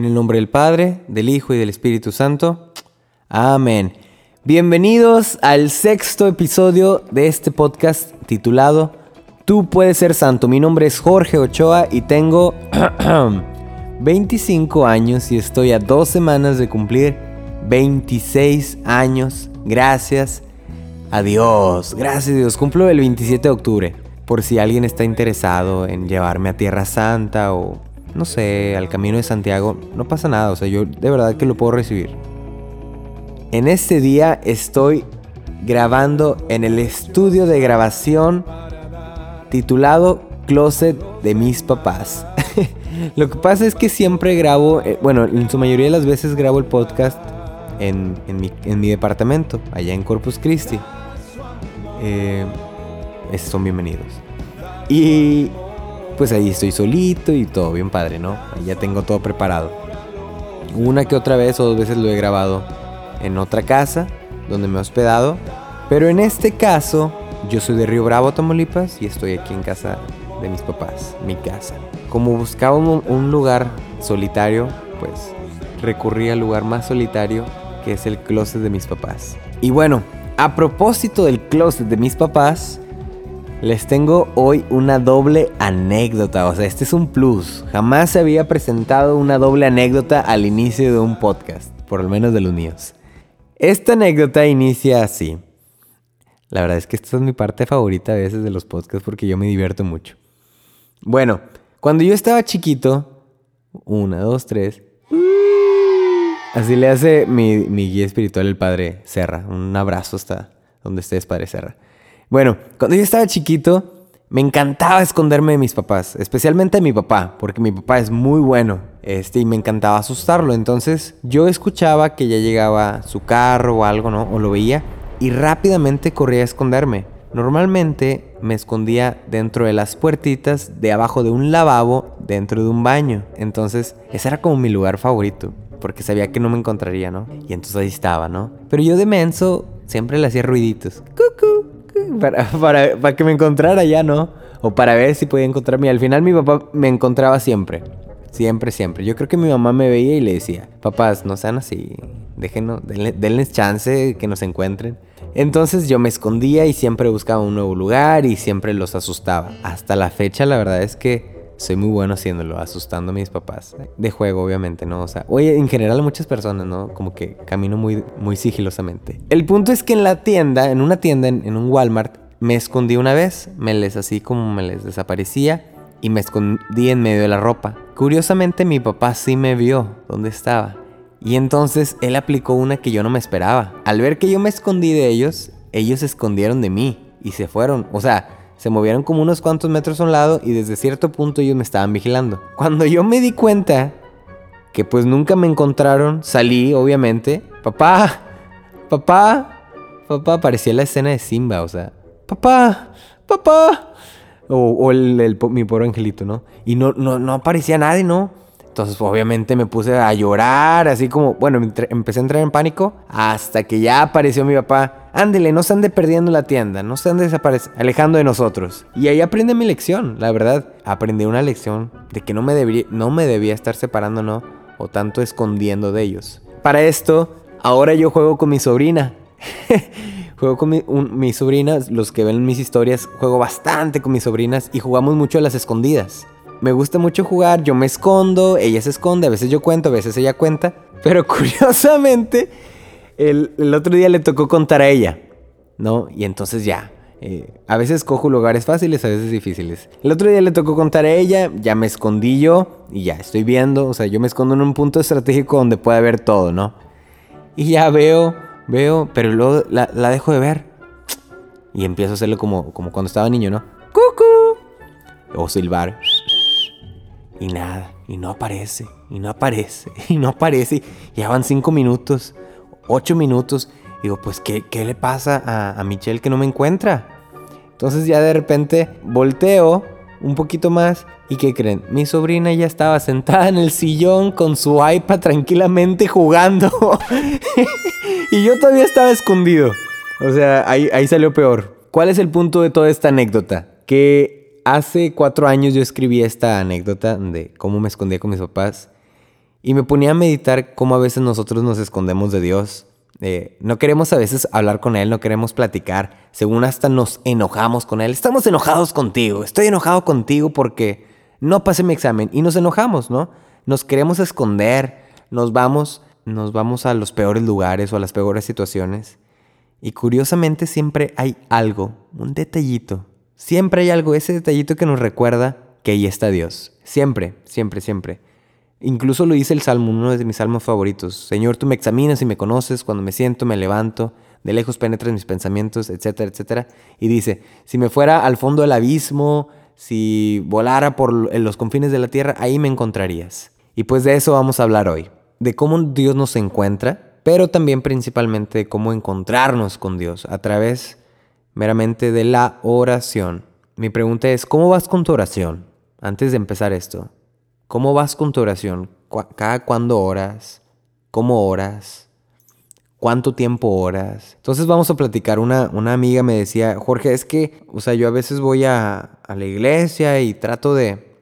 En el nombre del Padre, del Hijo y del Espíritu Santo. Amén. Bienvenidos al sexto episodio de este podcast titulado Tú puedes ser santo. Mi nombre es Jorge Ochoa y tengo 25 años y estoy a dos semanas de cumplir 26 años. Gracias a Dios. Gracias a Dios. Cumplo el 27 de octubre. Por si alguien está interesado en llevarme a Tierra Santa o, no sé, al Camino de Santiago, no pasa nada. O sea, yo de verdad que lo puedo recibir. En este día estoy grabando en el estudio de grabación titulado Closet de mis papás. Lo que pasa es que siempre grabo, eh, bueno, en su mayoría de las veces grabo el podcast en, mi, departamento, allá en Corpus Christi. Eh, son bienvenidos. Y pues ahí estoy solito y todo bien padre, ¿no? ya tengo todo preparado. Una que otra vez o dos veces lo he grabado en otra casa donde me he hospedado. Pero en este caso, yo soy de Río Bravo, Tamaulipas, y estoy aquí en casa de mis papás, mi casa. Como buscaba un, lugar solitario, pues recurrí al lugar más solitario, que es el closet de mis papás. Y bueno, a propósito del closet de mis papás, les tengo hoy una doble anécdota. O sea, este es un plus. Jamás se había presentado una doble anécdota al inicio de un podcast, por lo menos de los míos. Esta anécdota inicia así. La verdad es que esta es mi parte favorita a veces de los podcasts porque yo me divierto mucho. Bueno, cuando yo estaba chiquito, una, dos, tres. Así le hace mi, mi guía espiritual, el padre Serra. Un abrazo hasta donde estés, padre Serra. Bueno, cuando yo estaba chiquito, me encantaba esconderme de mis papás, especialmente de mi papá, porque mi papá es muy bueno, este, y me encantaba asustarlo. Entonces, yo escuchaba que ya llegaba su carro o algo, ¿no? O lo veía, y rápidamente corría a esconderme. Normalmente me escondía dentro de las puertitas de abajo de un lavabo dentro de un baño. Entonces, ese era como mi lugar favorito, porque sabía que no me encontraría, ¿no? Y entonces ahí estaba, ¿no? Pero yo de menso siempre le hacía ruiditos. ¡Cucu! para, para, que me encontrara ya, ¿no? O para ver si podía encontrarme. Al final mi papá me encontraba siempre. Siempre, siempre. Yo creo que mi mamá me veía y le decía, papás, no sean así. Déjenos, denles chance que nos encuentren. Entonces yo me escondía y siempre buscaba un nuevo lugar y siempre los asustaba. Hasta la fecha la verdad es que soy muy bueno haciéndolo, asustando a mis papás. De juego, obviamente, ¿no? O sea, oye, en general muchas personas, ¿no? Como que camino muy, muy sigilosamente. El punto es que en la tienda, en una tienda, en, un Walmart, me escondí una vez, me les así como me les desaparecía y me escondí en medio de la ropa. Curiosamente mi papá sí me vio dónde estaba. Y entonces él aplicó una que yo no me esperaba. Al ver que yo me escondí de ellos, ellos se escondieron de mí y se fueron. O sea, se movieron como unos cuantos metros a un lado y desde cierto punto ellos me estaban vigilando. Cuando yo me di cuenta que pues nunca me encontraron, salí obviamente. Papá, papá, papá, parecía la escena de Simba, o sea, papá, papá. O, el, mi pobre angelito, ¿no? Y no, no, no aparecía nadie, ¿no? Entonces, obviamente me puse a llorar, así como, bueno, empecé a entrar en pánico hasta que ya apareció mi papá. Ándele, no se ande perdiendo la tienda, no se ande alejando de nosotros. Y ahí aprendí mi lección, la verdad. Aprendí una lección de que no me, debía, no me debía estar separando, ¿no? O tanto escondiendo de ellos. Para esto, ahora yo juego con mi sobrina. juego con mi, mis sobrinas, los que ven mis historias, juego bastante con mis sobrinas y jugamos mucho a las escondidas me gusta mucho jugar, yo me escondo, ella se esconde, a veces yo cuento, a veces ella cuenta. Pero curiosamente, el, otro día le tocó contar a ella, ¿no? Y entonces ya, eh, a veces cojo lugares fáciles, a veces difíciles. El otro día le tocó contar a ella, ya me escondí yo y ya estoy viendo, o sea, yo me escondo en un punto estratégico donde pueda ver todo, ¿no? Y ya veo, veo, pero luego la, dejo de ver. Y empiezo a hacerlo como, como cuando estaba niño, ¿no? ¡Cucu! O silbar. Y nada, y no aparece, y no aparece, y no aparece. Ya van cinco minutos, ocho minutos. Digo, pues, ¿qué, qué le pasa a, a Michelle que no me encuentra? Entonces ya de repente volteo un poquito más y ¿qué creen? Mi sobrina ya estaba sentada en el sillón con su iPad tranquilamente jugando. y yo todavía estaba escondido. O sea, ahí, ahí salió peor. ¿Cuál es el punto de toda esta anécdota? Que hace cuatro años yo escribí esta anécdota de cómo me escondía con mis papás. Y me ponía a meditar cómo a veces nosotros nos escondemos de Dios. Eh, no queremos a veces hablar con Él, no queremos platicar. Según hasta nos enojamos con Él. Estamos enojados contigo. Estoy enojado contigo porque no pasé mi examen. Y nos enojamos, ¿no? Nos queremos esconder. Nos vamos, nos vamos a los peores lugares o a las peores situaciones. Y curiosamente siempre hay algo, un detallito. Siempre hay algo, ese detallito que nos recuerda que ahí está Dios. Siempre, siempre, siempre. Incluso lo dice el Salmo, uno de mis salmos favoritos. Señor, tú me examinas y me conoces, cuando me siento, me levanto, de lejos penetras mis pensamientos, etcétera, etcétera. Y dice, si me fuera al fondo del abismo, si volara por los confines de la tierra, ahí me encontrarías. Y pues de eso vamos a hablar hoy, de cómo Dios nos encuentra, pero también principalmente cómo encontrarnos con Dios a través meramente de la oración. Mi pregunta es, ¿cómo vas con tu oración? Antes de empezar esto, ¿Cómo vas con tu oración? ¿Cada cuándo oras? ¿Cómo oras? ¿Cuánto tiempo oras? Entonces vamos a platicar. Una, una amiga me decía, Jorge, es que, o sea, yo a veces voy a, la iglesia y trato de,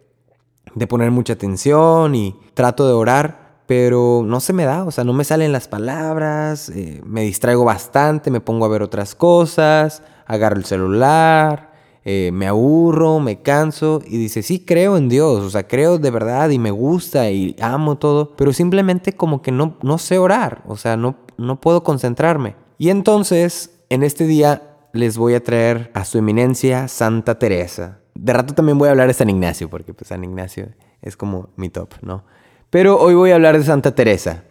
de poner mucha atención y trato de orar, pero no se me da, o sea, no me salen las palabras, eh, me distraigo bastante, me pongo a ver otras cosas, agarro el celular, eh, me aburro, me canso y dice, sí, creo en Dios, o sea, creo de verdad y me gusta y amo todo, pero simplemente como que no, no sé orar, o sea, no, no puedo concentrarme. Y entonces, en este día les voy a traer a su eminencia Santa Teresa. De rato también voy a hablar de San Ignacio, porque pues San Ignacio es como mi top, ¿no? Pero hoy voy a hablar de Santa Teresa.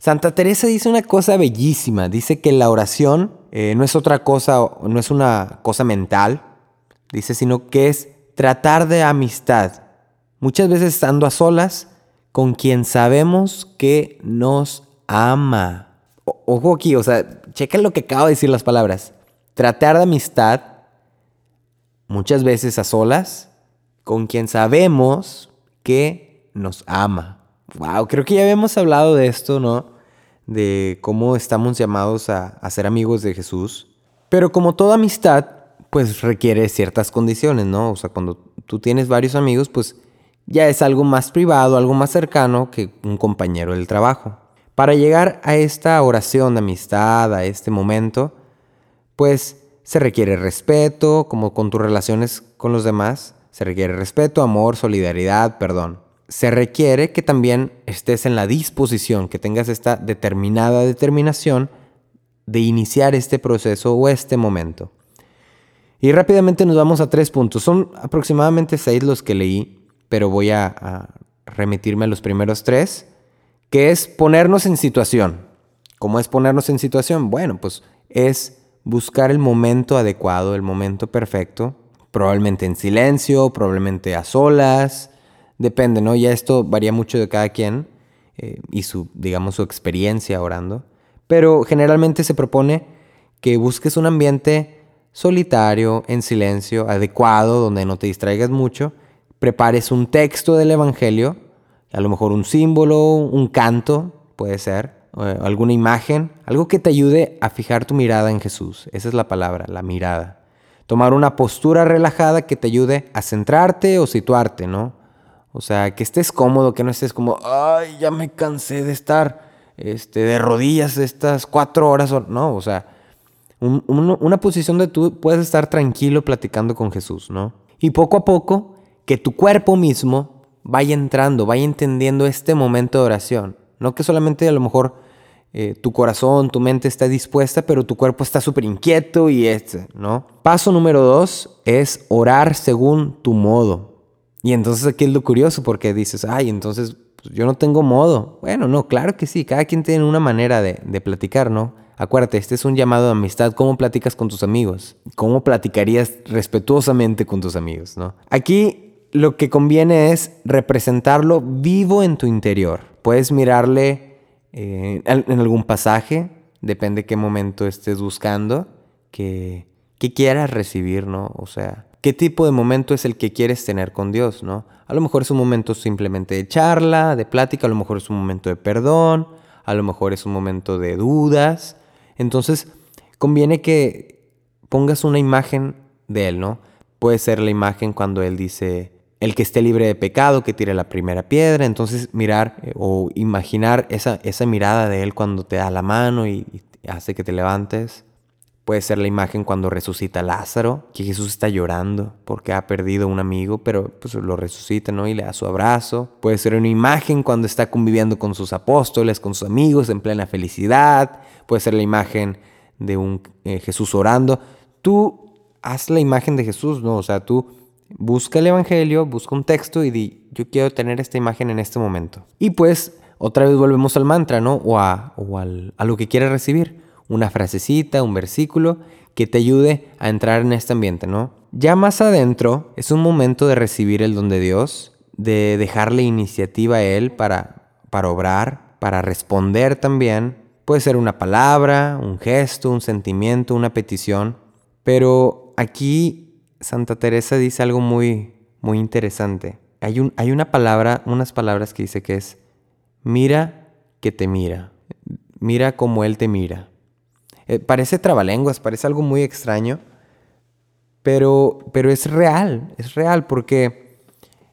Santa Teresa dice una cosa bellísima, dice que la oración eh, no es otra cosa, no es una cosa mental, dice, sino que es tratar de amistad. Muchas veces estando a solas con quien sabemos que nos ama. ojo aquí, o sea, checa lo que acabo de decir las palabras. Tratar de amistad, muchas veces a solas, con quien sabemos que nos ama. Wow, creo que ya habíamos hablado de esto, ¿no? De cómo estamos llamados a, a ser amigos de Jesús. Pero como toda amistad, pues requiere ciertas condiciones, ¿no? O sea, cuando tú tienes varios amigos, pues ya es algo más privado, algo más cercano que un compañero del trabajo. Para llegar a esta oración de amistad, a este momento, pues se requiere respeto, como con tus relaciones con los demás, se requiere respeto, amor, solidaridad, perdón. Se requiere que también estés en la disposición, que tengas esta determinada determinación de iniciar este proceso o este momento. Y rápidamente nos vamos a tres puntos. Son aproximadamente seis los que leí, pero voy a, remitirme a los primeros tres, que es ponernos en situación. ¿Cómo es ponernos en situación? Bueno, pues es buscar el momento adecuado, el momento perfecto, probablemente en silencio, probablemente a solas, depende, ¿no? Ya esto varía mucho de cada quien eh, y su, digamos, su experiencia orando, pero generalmente se propone que busques un ambiente solitario, en silencio, adecuado, donde no te distraigas mucho, prepares un texto del Evangelio, a lo mejor un símbolo, un canto, puede ser, alguna imagen, algo que te ayude a fijar tu mirada en Jesús. Esa es la palabra, la mirada. Tomar una postura relajada que te ayude a centrarte o situarte, ¿no? O sea, que estés cómodo, que no estés como, ay, ya me cansé de estar este, de rodillas estas cuatro horas, no, o sea, una posición de tú puedes estar tranquilo platicando con Jesús, ¿no? Y poco a poco, que tu cuerpo mismo vaya entrando, vaya entendiendo este momento de oración. No que solamente a lo mejor eh, tu corazón, tu mente está dispuesta, pero tu cuerpo está súper inquieto y este, ¿no? Paso número dos es orar según tu modo. Y entonces aquí es lo curioso porque dices, ay, entonces pues, yo no tengo modo. Bueno, no, claro que sí, cada quien tiene una manera de, de platicar, ¿no? Acuérdate, este es un llamado de amistad. ¿Cómo platicas con tus amigos? ¿Cómo platicarías respetuosamente con tus amigos? ¿no? Aquí lo que conviene es representarlo vivo en tu interior. Puedes mirarle eh, en algún pasaje, depende qué momento estés buscando, que, que quieras recibir, ¿no? O sea, qué tipo de momento es el que quieres tener con Dios, ¿no? A lo mejor es un momento simplemente de charla, de plática, a lo mejor es un momento de perdón, a lo mejor es un momento de dudas, entonces, conviene que pongas una imagen de Él, ¿no? Puede ser la imagen cuando Él dice, el que esté libre de pecado, que tire la primera piedra. Entonces mirar eh, o imaginar esa, esa mirada de Él cuando te da la mano y, hace que te levantes. Puede ser la imagen cuando resucita Lázaro, que Jesús está llorando porque ha perdido un amigo, pero pues lo resucita, ¿no? Y le da su abrazo. Puede ser una imagen cuando está conviviendo con sus apóstoles, con sus amigos, en plena felicidad. Puede ser la imagen de un eh, Jesús orando. Tú haz la imagen de Jesús, ¿no? O sea, tú busca el Evangelio, busca un texto y di, yo quiero tener esta imagen en este momento. Y pues otra vez volvemos al mantra, ¿no? O a, a lo que quieres recibir. Una frasecita, un versículo que te ayude a entrar en este ambiente, ¿no? Ya más adentro es un momento de recibir el don de Dios, de dejarle iniciativa a Él para, para obrar, para responder también. Puede ser una palabra, un gesto, un sentimiento, una petición. Pero aquí Santa Teresa dice algo muy, muy interesante. Hay, un, hay una palabra, unas palabras que dice que es, mira que te mira, mira como Él te mira. Eh, parece trabalenguas, parece algo muy extraño, pero, pero es real, es real, porque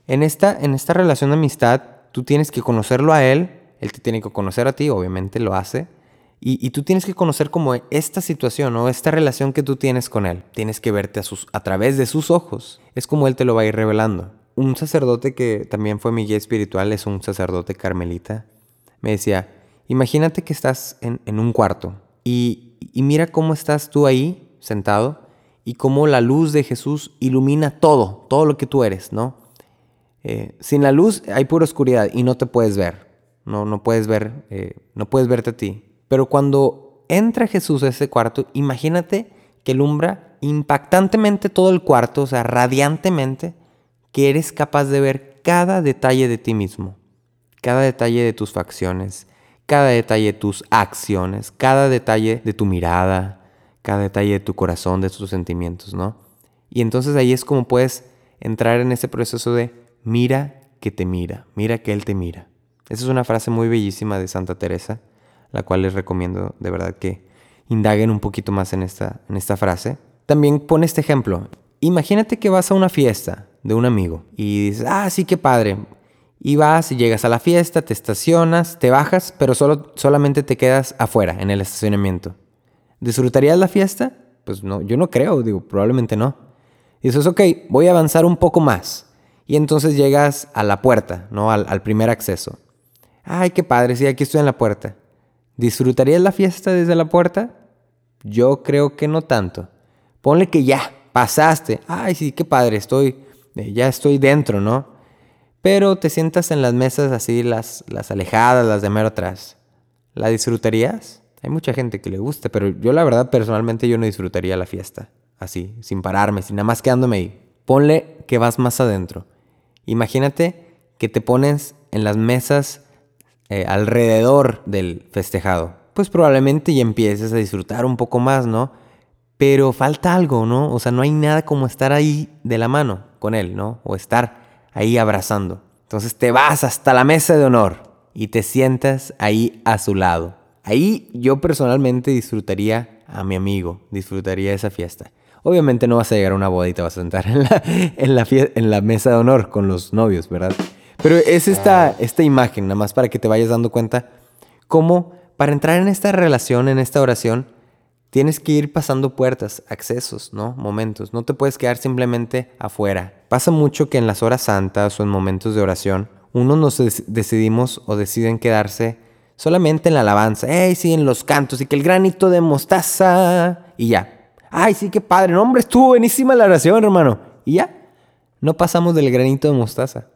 en esta, en esta relación de amistad tú tienes que conocerlo a Él, Él te tiene que conocer a ti, obviamente lo hace, y, tú tienes que conocer como esta situación o esta relación que tú tienes con Él. Tienes que verte a, sus, a través de sus ojos. Es como Él te lo va a ir revelando. Un sacerdote que también fue mi guía espiritual, es un sacerdote carmelita, me decía, imagínate que estás en, un cuarto y, mira cómo estás tú ahí sentado y cómo la luz de Jesús ilumina todo, todo lo que tú eres, ¿no? Eh, sin la luz hay pura oscuridad y no te puedes ver, no, no puedes ver, eh, no puedes verte a ti. Pero cuando entra Jesús a ese cuarto, imagínate que alumbra impactantemente todo el cuarto, o sea, radiantemente, que eres capaz de ver cada detalle de ti mismo, cada detalle de tus facciones, cada detalle de tus acciones, cada detalle de tu mirada, cada detalle de tu corazón, de tus sentimientos, ¿no? Y entonces ahí es como puedes entrar en ese proceso de mira que te mira, mira que Él te mira. Esa es una frase muy bellísima de Santa Teresa la cual les recomiendo de verdad que indaguen un poquito más en esta, en esta frase. También pone este ejemplo. Imagínate que vas a una fiesta de un amigo y dices, ah, sí, qué padre. Y vas y llegas a la fiesta, te estacionas, te bajas, pero solo, solamente te quedas afuera, en el estacionamiento. ¿Disfrutarías la fiesta? Pues no, yo no creo, digo, probablemente no. Y dices, ok, voy a avanzar un poco más. Y entonces llegas a la puerta, ¿no? Al, al primer acceso. Ay, qué padre, sí, aquí estoy en la puerta. ¿Disfrutarías la fiesta desde la puerta? Yo creo que no tanto. Ponle que ya, pasaste. Ay, sí, qué padre, estoy, eh, ya estoy dentro, ¿no? Pero te sientas en las mesas así, las, las alejadas, las de mero atrás. ¿La disfrutarías? Hay mucha gente que le gusta, pero yo la verdad personalmente yo no disfrutaría la fiesta. Así, sin pararme, sin nada más quedándome ahí. Ponle que vas más adentro. Imagínate que te pones en las mesas eh, alrededor del festejado, pues probablemente ya empieces a disfrutar un poco más, ¿no? Pero falta algo, ¿no? O sea, no hay nada como estar ahí de la mano con él, ¿no? O estar ahí abrazando. Entonces te vas hasta la mesa de honor y te sientas ahí a su lado. Ahí yo personalmente disfrutaría a mi amigo, disfrutaría esa fiesta. Obviamente no vas a llegar a una boda y te vas a sentar en la, mesa de honor con los novios, ¿verdad? Pero es esta, esta imagen, nada más para que te vayas dando cuenta, cómo para entrar en esta relación, en esta oración, tienes que ir pasando puertas, accesos, ¿no? Momentos. No te puedes quedar simplemente afuera. Pasa mucho que en las horas santas o en momentos de oración, uno nos decidimos o deciden quedarse solamente en la alabanza. ¡Ey, sí, en los cantos! Y que el granito de mostaza. Y ya. ¡Ay, sí, qué padre! No, hombre, estuvo buenísima la oración, hermano. Y ya. No pasamos del granito de mostaza.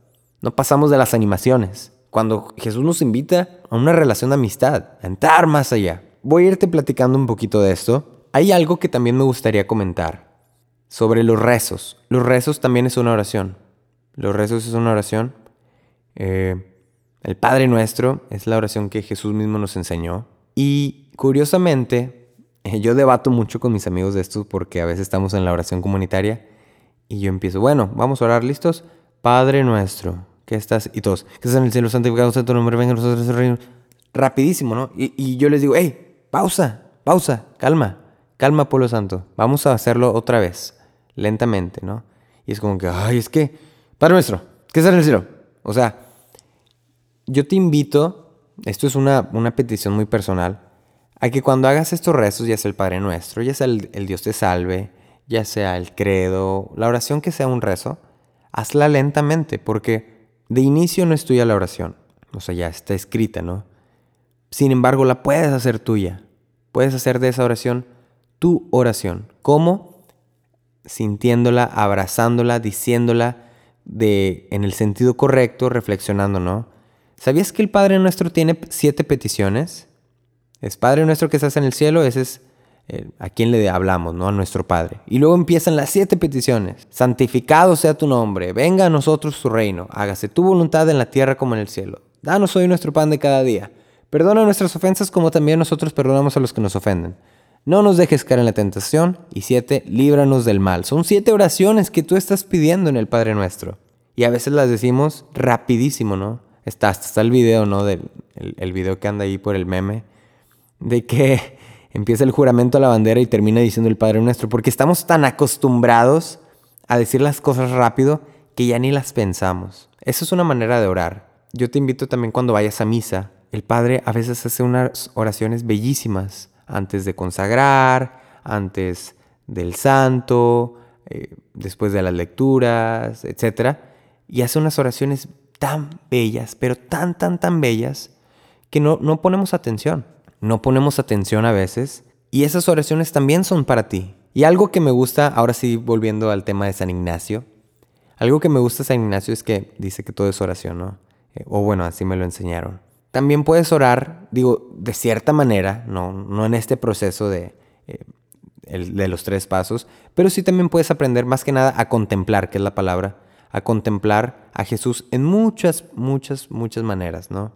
No pasamos de las animaciones. Cuando Jesús nos invita a una relación de amistad, a entrar más allá. Voy a irte platicando un poquito de esto. Hay algo que también me gustaría comentar sobre los rezos. Los rezos también es una oración. Los rezos es una oración. Eh, el Padre Nuestro es la oración que Jesús mismo nos enseñó. Y curiosamente, yo debato mucho con mis amigos de esto porque a veces estamos en la oración comunitaria y yo empiezo, bueno, vamos a orar listos. Padre Nuestro, que estás, y todos, que estás en el cielo, santificado tu nombre, venga nosotros reino. Rapidísimo, ¿no? Y, y, yo les digo, hey, pausa, pausa, calma, calma, pueblo santo. Vamos a hacerlo otra vez, lentamente, ¿no? Y es como que, ay, es que, Padre nuestro, ¿qué está en el cielo? O sea, yo te invito, esto es una, una petición muy personal, a que cuando hagas estos rezos, ya sea el Padre Nuestro, ya sea el, Dios te salve, ya sea el credo, la oración que sea un rezo, hazla lentamente, porque de inicio no es tuya la oración, o sea, ya está escrita, ¿no? Sin embargo, la puedes hacer tuya, puedes hacer de esa oración tu oración. ¿Cómo? Sintiéndola, abrazándola, diciéndola de, en el sentido correcto, reflexionando, ¿no? ¿Sabías que el Padre Nuestro tiene siete peticiones? Es Padre Nuestro que estás en el cielo, ese es eh, a quien le hablamos, ¿no? A nuestro Padre. Y luego empiezan las siete peticiones. Santificado sea tu nombre, venga a nosotros tu reino, hágase tu voluntad en la tierra como en el cielo. Danos hoy nuestro pan de cada día. Perdona nuestras ofensas como también nosotros perdonamos a los que nos ofenden. No nos dejes caer en la tentación. Y siete, líbranos del mal. Son siete oraciones que tú estás pidiendo en el Padre Nuestro. Y a veces las decimos rapidísimo, ¿no? Está, está el video, ¿no? Del, el, video que anda ahí por el meme. De que empieza el juramento a la bandera y termina diciendo el Padre Nuestro. Porque estamos tan acostumbrados a decir las cosas rápido que ya ni las pensamos. Eso es una manera de orar. Yo te invito también cuando vayas a misa. El Padre a veces hace unas oraciones bellísimas antes de consagrar, antes del santo, eh, después de las lecturas, etc. Y hace unas oraciones tan bellas, pero tan, tan, tan bellas, que no, no ponemos atención. No ponemos atención a veces. Y esas oraciones también son para ti. Y algo que me gusta, ahora sí volviendo al tema de San Ignacio, algo que me gusta San Ignacio es que dice que todo es oración, ¿no? Eh, o bueno, así me lo enseñaron. También puedes orar, digo, de cierta manera, no, no en este proceso de, eh, de los tres pasos, pero sí también puedes aprender más que nada a contemplar, que es la palabra, a contemplar a Jesús en muchas, muchas, muchas maneras, ¿no?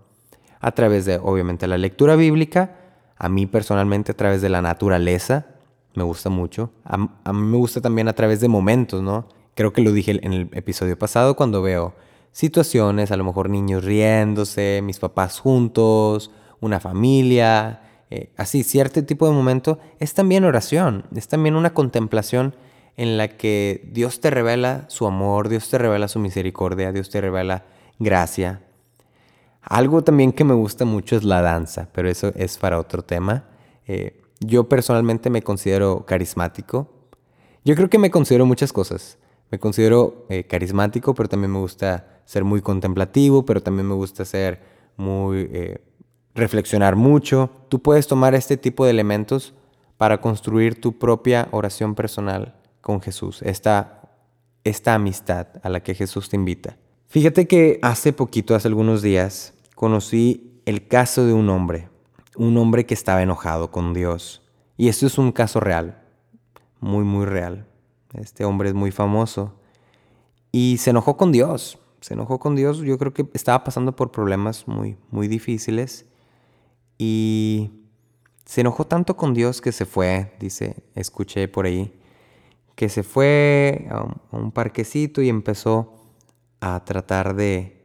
A través de, obviamente, la lectura bíblica, a mí personalmente a través de la naturaleza, me gusta mucho. A, a, mí me gusta también a través de momentos, ¿no? Creo que lo dije en el episodio pasado cuando veo situaciones, a lo mejor niños riéndose, mis papás juntos, una familia, eh, así, cierto tipo de momento, es también oración, es también una contemplación en la que Dios te revela su amor, Dios te revela su misericordia, Dios te revela gracia. Algo también que me gusta mucho es la danza, pero eso es para otro tema. Eh, yo personalmente me considero carismático. Yo creo que me considero muchas cosas. Me considero eh, carismático, pero también me gusta ser muy contemplativo, pero también me gusta ser muy... Eh, reflexionar mucho. Tú puedes tomar este tipo de elementos para construir tu propia oración personal con Jesús, esta, esta amistad a la que Jesús te invita. Fíjate que hace poquito, hace algunos días, conocí el caso de un hombre, un hombre que estaba enojado con Dios. Y esto es un caso real, muy, muy real. Este hombre es muy famoso y se enojó con Dios. Se enojó con Dios, yo creo que estaba pasando por problemas muy, muy difíciles y se enojó tanto con Dios que se fue, dice, escuché por ahí, que se fue a un, parquecito y empezó a tratar de,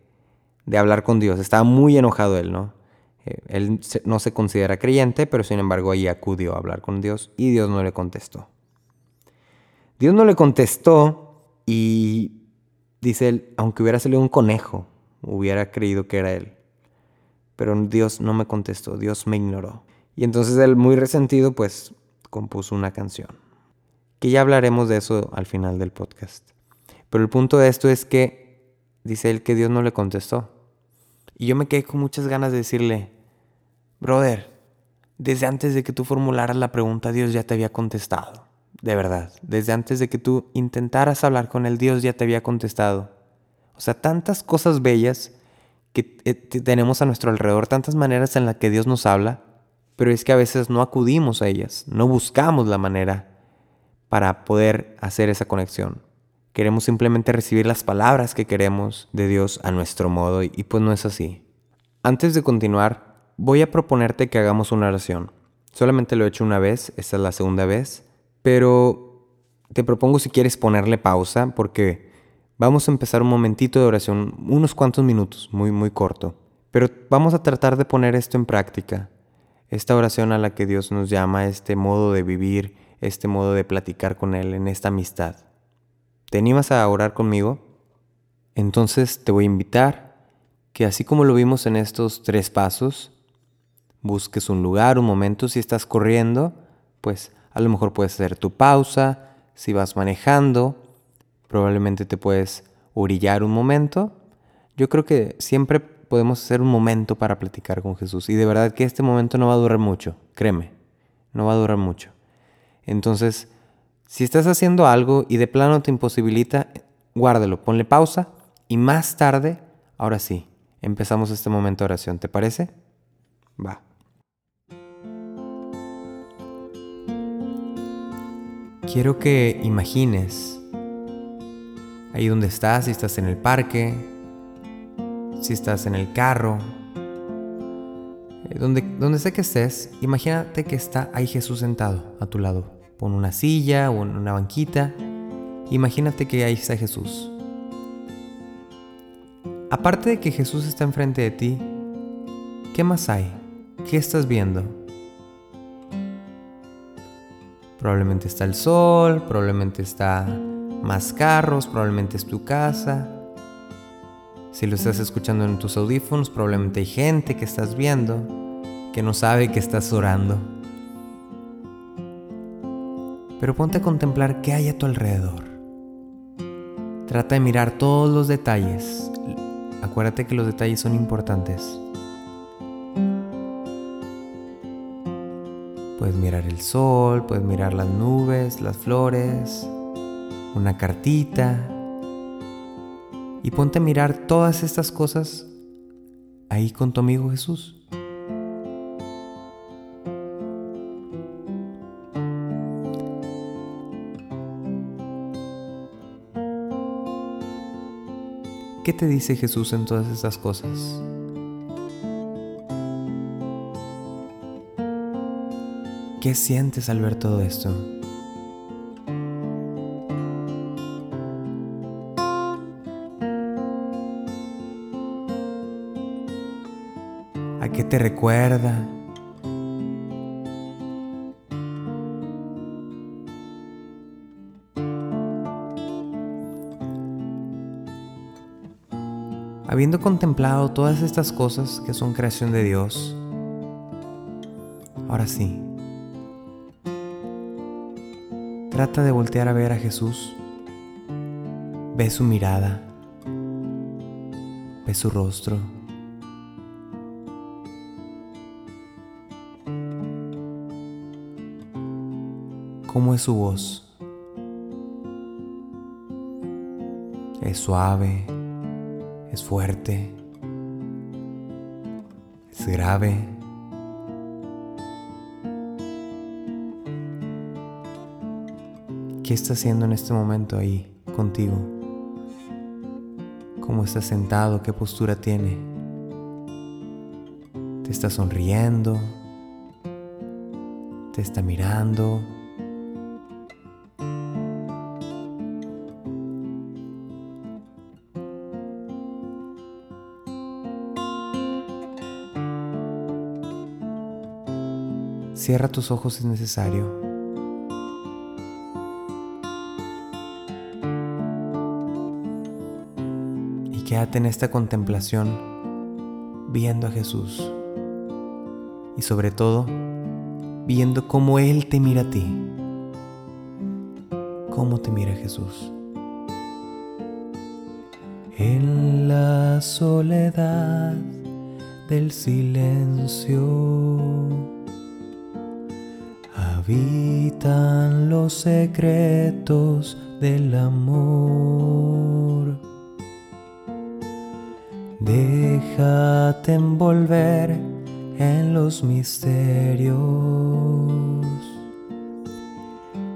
de, hablar con Dios. Estaba muy enojado él, ¿no? Eh, él no se considera creyente, pero sin embargo ahí acudió a hablar con Dios y Dios no le contestó. Dios no le contestó y dice él, aunque hubiera salido un conejo, hubiera creído que era él. Pero Dios no me contestó, Dios me ignoró. Y entonces él, muy resentido, pues compuso una canción que ya hablaremos de eso al final del podcast. Pero el punto de esto es que dice él que Dios no le contestó. Y yo me quedé con muchas ganas de decirle, brother, desde antes de que tú formularas la pregunta, Dios ya te había contestado. De verdad, desde antes de que tú intentaras hablar con él, Dios ya te había contestado. O sea, tantas cosas bellas que eh, tenemos a nuestro alrededor, tantas maneras en las que Dios nos habla, pero es que a veces no acudimos a ellas, no buscamos la manera para poder hacer esa conexión. Queremos simplemente recibir las palabras que queremos de Dios a nuestro modo y pues no es así. Antes de continuar, voy a proponerte que hagamos una oración. Solamente lo he hecho una vez, esta es la segunda vez, pero te propongo si quieres ponerle pausa porque vamos a empezar un momentito de oración, unos cuantos minutos, muy muy corto. Pero vamos a tratar de poner esto en práctica. Esta oración a la que Dios nos llama, este modo de vivir, este modo de platicar con Él en esta amistad. ¿Te animas a orar conmigo? Entonces te voy a invitar que así como lo vimos en estos tres pasos, busques un lugar, un momento, si estás corriendo, pues a lo mejor puedes hacer tu pausa, si vas manejando, probablemente te puedes orillar un momento. Yo creo que siempre podemos hacer un momento para platicar con Jesús y de verdad que este momento no va a durar mucho, créeme, no va a durar mucho. Entonces, si estás haciendo algo y de plano te imposibilita, guárdalo, ponle pausa y más tarde, ahora sí, empezamos este momento de oración, ¿te parece? Va. Quiero que imagines ahí donde estás, si estás en el parque, si estás en el carro, eh, donde, donde sea que estés, imagínate que está ahí Jesús sentado a tu lado. Pon una silla o una banquita. Imagínate que ahí está Jesús. Aparte de que Jesús está enfrente de ti, ¿qué más hay? ¿Qué estás viendo? Probablemente está el sol, probablemente está más carros, probablemente es tu casa. Si lo estás escuchando en tus audífonos, probablemente hay gente que estás viendo que no sabe que estás orando. Pero ponte a contemplar qué hay a tu alrededor. Trata de mirar todos los detalles. Acuérdate que los detalles son importantes. Puedes mirar el sol, puedes mirar las nubes, las flores, una cartita. Y ponte a mirar todas estas cosas ahí con tu amigo Jesús. ¿Qué te dice Jesús en todas estas cosas? ¿Qué sientes al ver todo esto? ¿A qué te recuerda? Habiendo contemplado todas estas cosas que son creación de Dios, ahora sí, Trata de voltear a ver a Jesús. Ve su mirada. Ve su rostro. ¿Cómo es su voz? Es suave, es fuerte, es grave. ¿Qué está haciendo en este momento ahí contigo? ¿Cómo está sentado? ¿Qué postura tiene? ¿Te está sonriendo? ¿Te está mirando? Cierra tus ojos si es necesario. Quédate en esta contemplación viendo a Jesús y sobre todo viendo cómo Él te mira a ti. ¿Cómo te mira Jesús? En la soledad del silencio habitan los secretos del amor Déjate envolver en los misterios,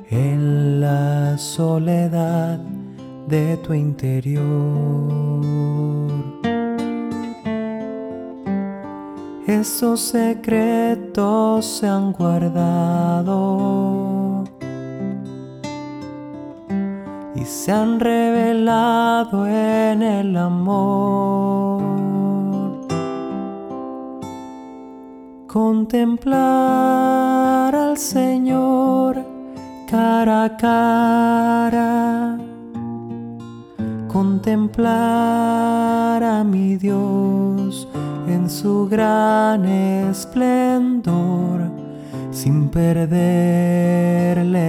en la soledad de tu interior. Esos secretos se han guardado se han revelado en el amor. Contemplar al Señor cara a cara, contemplar a mi Dios en su gran esplendor, sin perderle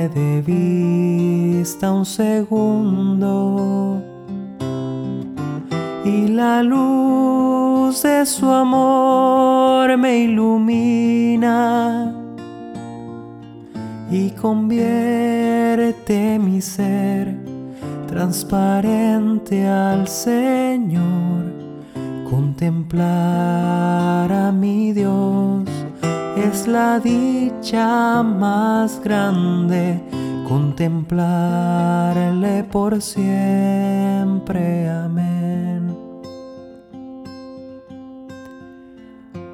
de vista un segundo. Y la luz de su amor me ilumina y convierte mi ser transparente al Señor. Contemplar a mi Dios es la dicha más grande. Contemplarle por siempre. Amén.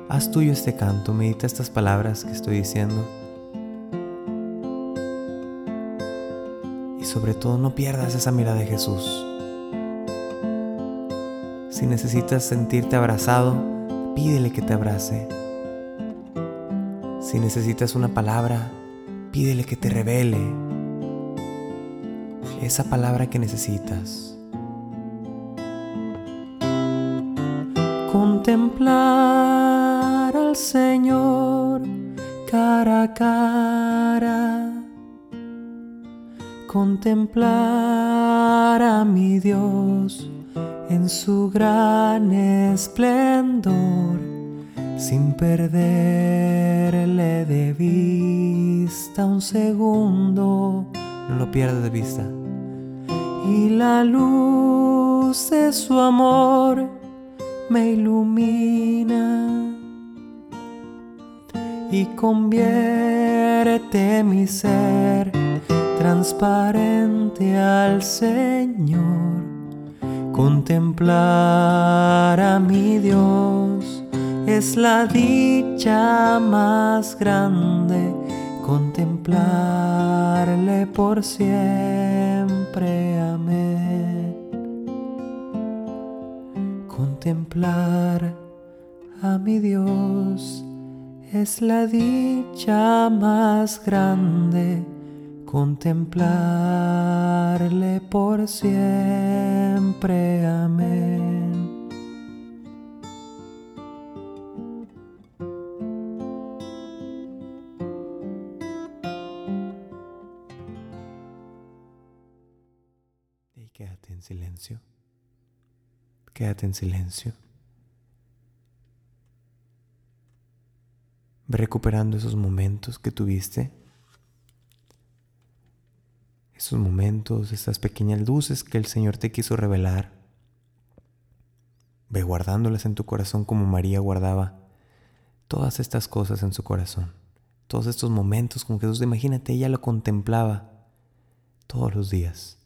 Haz tuyo este canto, medita estas palabras que estoy diciendo sobre todo no pierdas esa mirada de Jesús. Si necesitas sentirte abrazado, pídele que te abrace. Si necesitas una palabra, pídele que te revele esa palabra que necesitas. Contemplar al Señor cara a cara contemplar a mi Dios en su gran esplendor, sin perderle de vista un segundo. No lo pierdas de vista. Y la luz de su amor me ilumina y convierte mi ser transparente al Señor, contemplar a mi Dios es la dicha más grande, contemplarle por siempre. Amén. Contemplar a mi Dios es la dicha más grande contemplarle por siempre. Amén. Silencio. Quédate en silencio. recuperando esos momentos que tuviste esos momentos, estas pequeñas luces que el Señor te quiso revelar. Ve guardándolas en tu corazón como María guardaba todas estas cosas en su corazón. Todos estos momentos con Jesús, imagínate, ella lo contemplaba todos los días.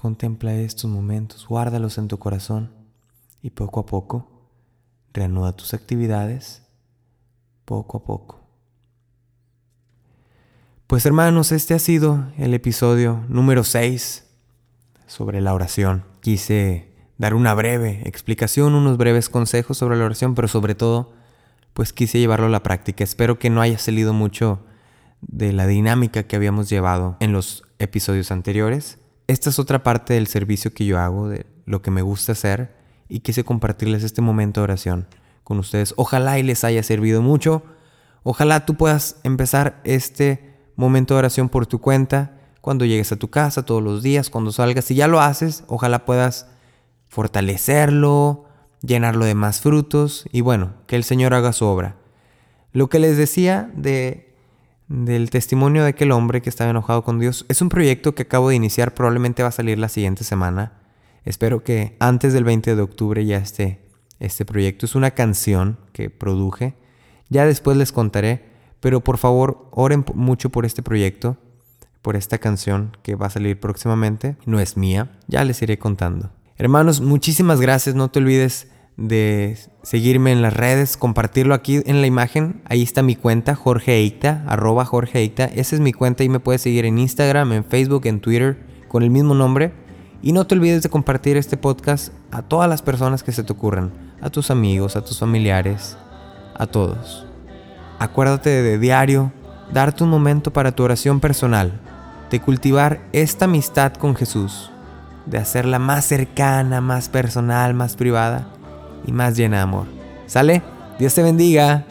Contempla estos momentos, guárdalos en tu corazón y poco a poco reanuda tus actividades, poco a poco. Pues hermanos, este ha sido el episodio número 6 sobre la oración. Quise dar una breve explicación, unos breves consejos sobre la oración, pero sobre todo, pues quise llevarlo a la práctica. Espero que no haya salido mucho de la dinámica que habíamos llevado en los episodios anteriores. Esta es otra parte del servicio que yo hago, de lo que me gusta hacer, y quise compartirles este momento de oración con ustedes. Ojalá y les haya servido mucho. Ojalá tú puedas empezar este momento de oración por tu cuenta, cuando llegues a tu casa, todos los días, cuando salgas. Si ya lo haces, ojalá puedas fortalecerlo, llenarlo de más frutos y bueno, que el Señor haga su obra. Lo que les decía de, del testimonio de aquel hombre que estaba enojado con Dios es un proyecto que acabo de iniciar, probablemente va a salir la siguiente semana. Espero que antes del 20 de octubre ya esté este proyecto. Es una canción que produje. Ya después les contaré pero por favor, oren mucho por este proyecto, por esta canción que va a salir próximamente. No es mía, ya les iré contando. Hermanos, muchísimas gracias. No te olvides de seguirme en las redes, compartirlo aquí en la imagen. Ahí está mi cuenta, Jorge Eita, arroba Jorge Eita. Esa es mi cuenta y me puedes seguir en Instagram, en Facebook, en Twitter, con el mismo nombre. Y no te olvides de compartir este podcast a todas las personas que se te ocurran, a tus amigos, a tus familiares, a todos. Acuérdate de diario darte un momento para tu oración personal, de cultivar esta amistad con Jesús, de hacerla más cercana, más personal, más privada y más llena de amor. ¿Sale? Dios te bendiga.